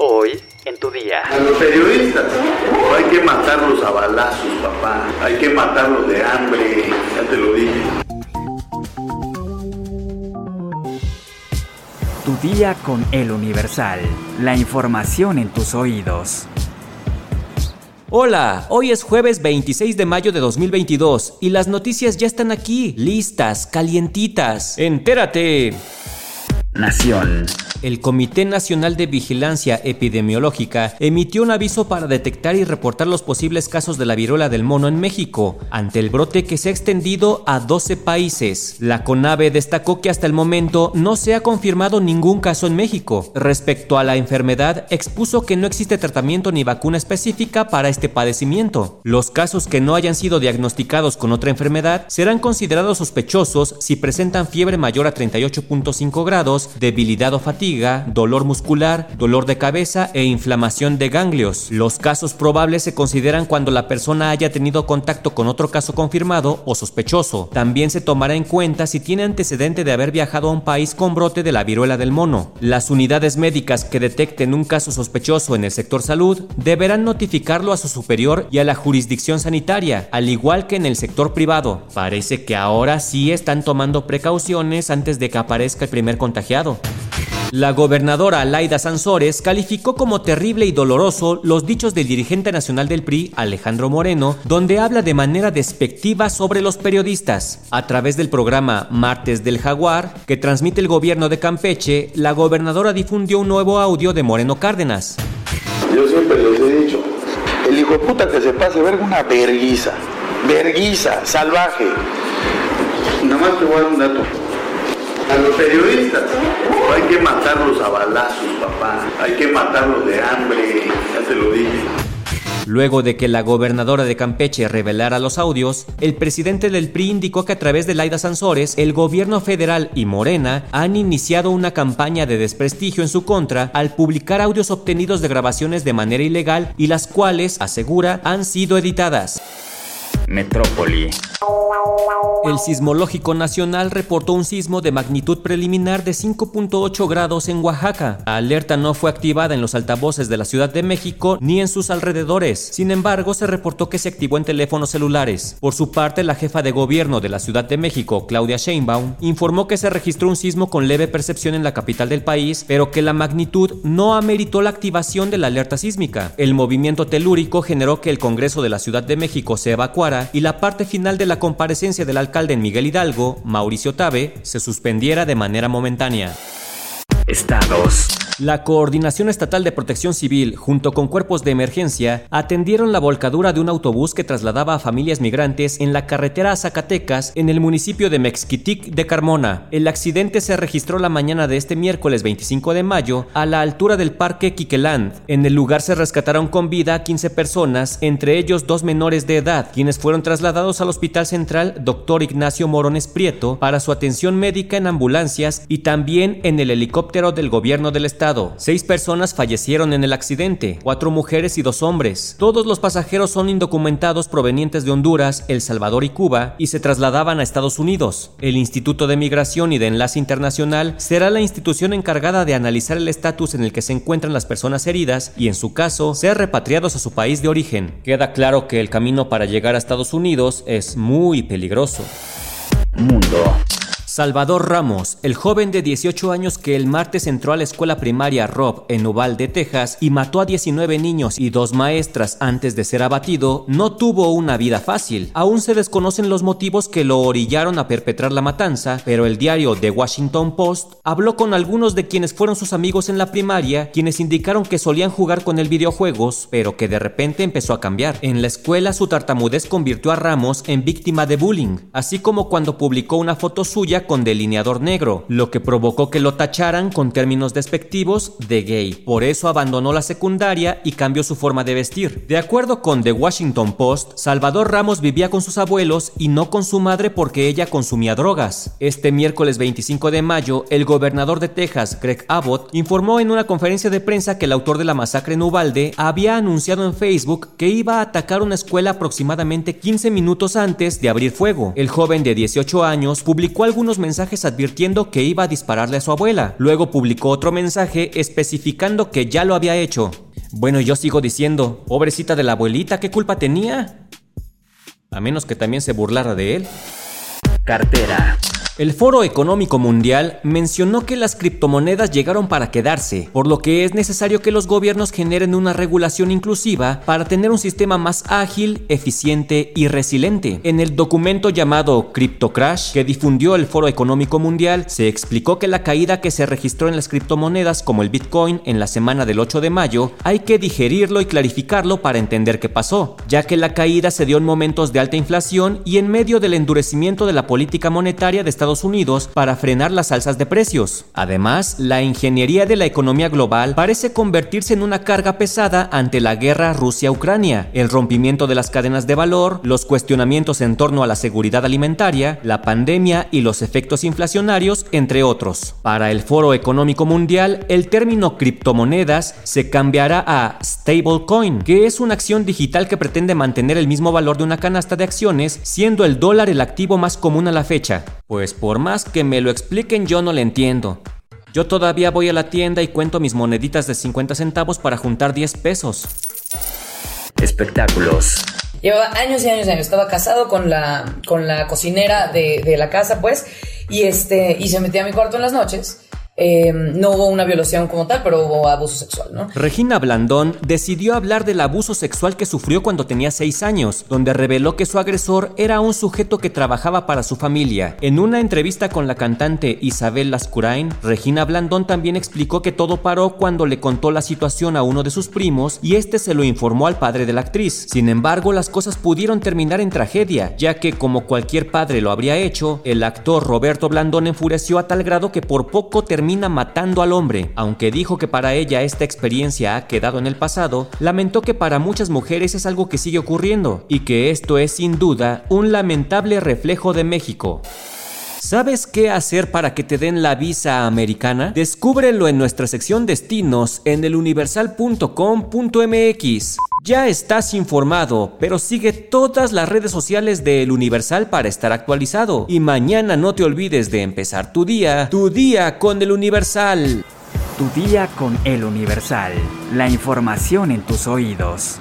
Hoy, en tu día. A los periodistas. Hay que matarlos a balazos, papá. Hay que matarlos de hambre. Ya te lo dije. Tu día con el Universal. La información en tus oídos. Hola, hoy es jueves 26 de mayo de 2022 y las noticias ya están aquí, listas, calientitas. Entérate. Nación. El Comité Nacional de Vigilancia Epidemiológica emitió un aviso para detectar y reportar los posibles casos de la viruela del mono en México, ante el brote que se ha extendido a 12 países. La CONAVE destacó que hasta el momento no se ha confirmado ningún caso en México. Respecto a la enfermedad, expuso que no existe tratamiento ni vacuna específica para este padecimiento. Los casos que no hayan sido diagnosticados con otra enfermedad serán considerados sospechosos si presentan fiebre mayor a 38.5 grados, debilidad o fatiga dolor muscular, dolor de cabeza e inflamación de ganglios. Los casos probables se consideran cuando la persona haya tenido contacto con otro caso confirmado o sospechoso. También se tomará en cuenta si tiene antecedente de haber viajado a un país con brote de la viruela del mono. Las unidades médicas que detecten un caso sospechoso en el sector salud deberán notificarlo a su superior y a la jurisdicción sanitaria, al igual que en el sector privado. Parece que ahora sí están tomando precauciones antes de que aparezca el primer contagiado. La gobernadora Laida Sansores calificó como terrible y doloroso los dichos del dirigente nacional del PRI, Alejandro Moreno, donde habla de manera despectiva sobre los periodistas. A través del programa Martes del Jaguar, que transmite el gobierno de Campeche, la gobernadora difundió un nuevo audio de Moreno Cárdenas. Yo siempre les he dicho, el hijo puta que se pase verga una verguiza, verguiza, salvaje. Nada más te voy a dar un dato. A los periodistas hay que matarlos a balazos, papá. Hay que matarlos de hambre. Ya te lo dije. Luego de que la gobernadora de Campeche revelara los audios, el presidente del PRI indicó que a través de Laida Sansores, el gobierno federal y Morena han iniciado una campaña de desprestigio en su contra al publicar audios obtenidos de grabaciones de manera ilegal y las cuales, asegura, han sido editadas. Metrópoli. El Sismológico Nacional reportó un sismo de magnitud preliminar de 5.8 grados en Oaxaca. La alerta no fue activada en los altavoces de la Ciudad de México ni en sus alrededores. Sin embargo, se reportó que se activó en teléfonos celulares. Por su parte, la jefa de gobierno de la Ciudad de México, Claudia Sheinbaum, informó que se registró un sismo con leve percepción en la capital del país, pero que la magnitud no ameritó la activación de la alerta sísmica. El movimiento telúrico generó que el Congreso de la Ciudad de México se evacuara y la parte final de la comparecencia del alcalde en Miguel Hidalgo, Mauricio Tabe, se suspendiera de manera momentánea. Estados. La Coordinación Estatal de Protección Civil, junto con cuerpos de emergencia, atendieron la volcadura de un autobús que trasladaba a familias migrantes en la carretera a Zacatecas, en el municipio de Mexquitic de Carmona. El accidente se registró la mañana de este miércoles 25 de mayo a la altura del Parque Quiqueland. En el lugar se rescataron con vida a 15 personas, entre ellos dos menores de edad, quienes fueron trasladados al Hospital Central Dr. Ignacio Morones Prieto para su atención médica en ambulancias y también en el helicóptero del gobierno del estado Seis personas fallecieron en el accidente, cuatro mujeres y dos hombres. Todos los pasajeros son indocumentados provenientes de Honduras, El Salvador y Cuba y se trasladaban a Estados Unidos. El Instituto de Migración y de Enlace Internacional será la institución encargada de analizar el estatus en el que se encuentran las personas heridas y, en su caso, ser repatriados a su país de origen. Queda claro que el camino para llegar a Estados Unidos es muy peligroso. Mundo. Salvador Ramos, el joven de 18 años que el martes entró a la escuela primaria Rob en Uvalde, Texas, y mató a 19 niños y dos maestras antes de ser abatido, no tuvo una vida fácil. Aún se desconocen los motivos que lo orillaron a perpetrar la matanza, pero el diario The Washington Post habló con algunos de quienes fueron sus amigos en la primaria, quienes indicaron que solían jugar con el videojuegos, pero que de repente empezó a cambiar. En la escuela su tartamudez convirtió a Ramos en víctima de bullying, así como cuando publicó una foto suya con delineador negro, lo que provocó que lo tacharan con términos despectivos de gay. Por eso abandonó la secundaria y cambió su forma de vestir. De acuerdo con The Washington Post, Salvador Ramos vivía con sus abuelos y no con su madre porque ella consumía drogas. Este miércoles 25 de mayo, el gobernador de Texas, Greg Abbott, informó en una conferencia de prensa que el autor de la masacre en Uvalde había anunciado en Facebook que iba a atacar una escuela aproximadamente 15 minutos antes de abrir fuego. El joven de 18 años publicó algunos mensajes advirtiendo que iba a dispararle a su abuela. Luego publicó otro mensaje especificando que ya lo había hecho. Bueno, yo sigo diciendo, pobrecita de la abuelita, ¿qué culpa tenía? A menos que también se burlara de él. Cartera. El Foro Económico Mundial mencionó que las criptomonedas llegaron para quedarse, por lo que es necesario que los gobiernos generen una regulación inclusiva para tener un sistema más ágil, eficiente y resiliente. En el documento llamado Crypto Crash que difundió el Foro Económico Mundial, se explicó que la caída que se registró en las criptomonedas como el Bitcoin en la semana del 8 de mayo hay que digerirlo y clarificarlo para entender qué pasó, ya que la caída se dio en momentos de alta inflación y en medio del endurecimiento de la política monetaria de Estados Unidos para frenar las alzas de precios. Además, la ingeniería de la economía global parece convertirse en una carga pesada ante la guerra Rusia-Ucrania, el rompimiento de las cadenas de valor, los cuestionamientos en torno a la seguridad alimentaria, la pandemia y los efectos inflacionarios, entre otros. Para el Foro Económico Mundial, el término criptomonedas se cambiará a stablecoin, que es una acción digital que pretende mantener el mismo valor de una canasta de acciones, siendo el dólar el activo más común a la fecha. Pues por más que me lo expliquen yo no le entiendo. Yo todavía voy a la tienda y cuento mis moneditas de 50 centavos para juntar 10 pesos. Espectáculos. Llevaba años y años y años. Estaba casado con la, con la cocinera de, de la casa, pues. Y, este, y se metía a mi cuarto en las noches. Eh, no hubo una violación como tal, pero hubo abuso sexual, ¿no? Regina Blandón decidió hablar del abuso sexual que sufrió cuando tenía 6 años, donde reveló que su agresor era un sujeto que trabajaba para su familia. En una entrevista con la cantante Isabel Lascurain, Regina Blandón también explicó que todo paró cuando le contó la situación a uno de sus primos y este se lo informó al padre de la actriz. Sin embargo, las cosas pudieron terminar en tragedia, ya que como cualquier padre lo habría hecho, el actor Roberto Blandón enfureció a tal grado que por poco terminó termina matando al hombre. Aunque dijo que para ella esta experiencia ha quedado en el pasado, lamentó que para muchas mujeres es algo que sigue ocurriendo y que esto es sin duda un lamentable reflejo de México. ¿Sabes qué hacer para que te den la visa americana? Descúbrelo en nuestra sección destinos en eluniversal.com.mx. Ya estás informado, pero sigue todas las redes sociales de El Universal para estar actualizado. Y mañana no te olvides de empezar tu día, tu día con El Universal. Tu día con El Universal. La información en tus oídos.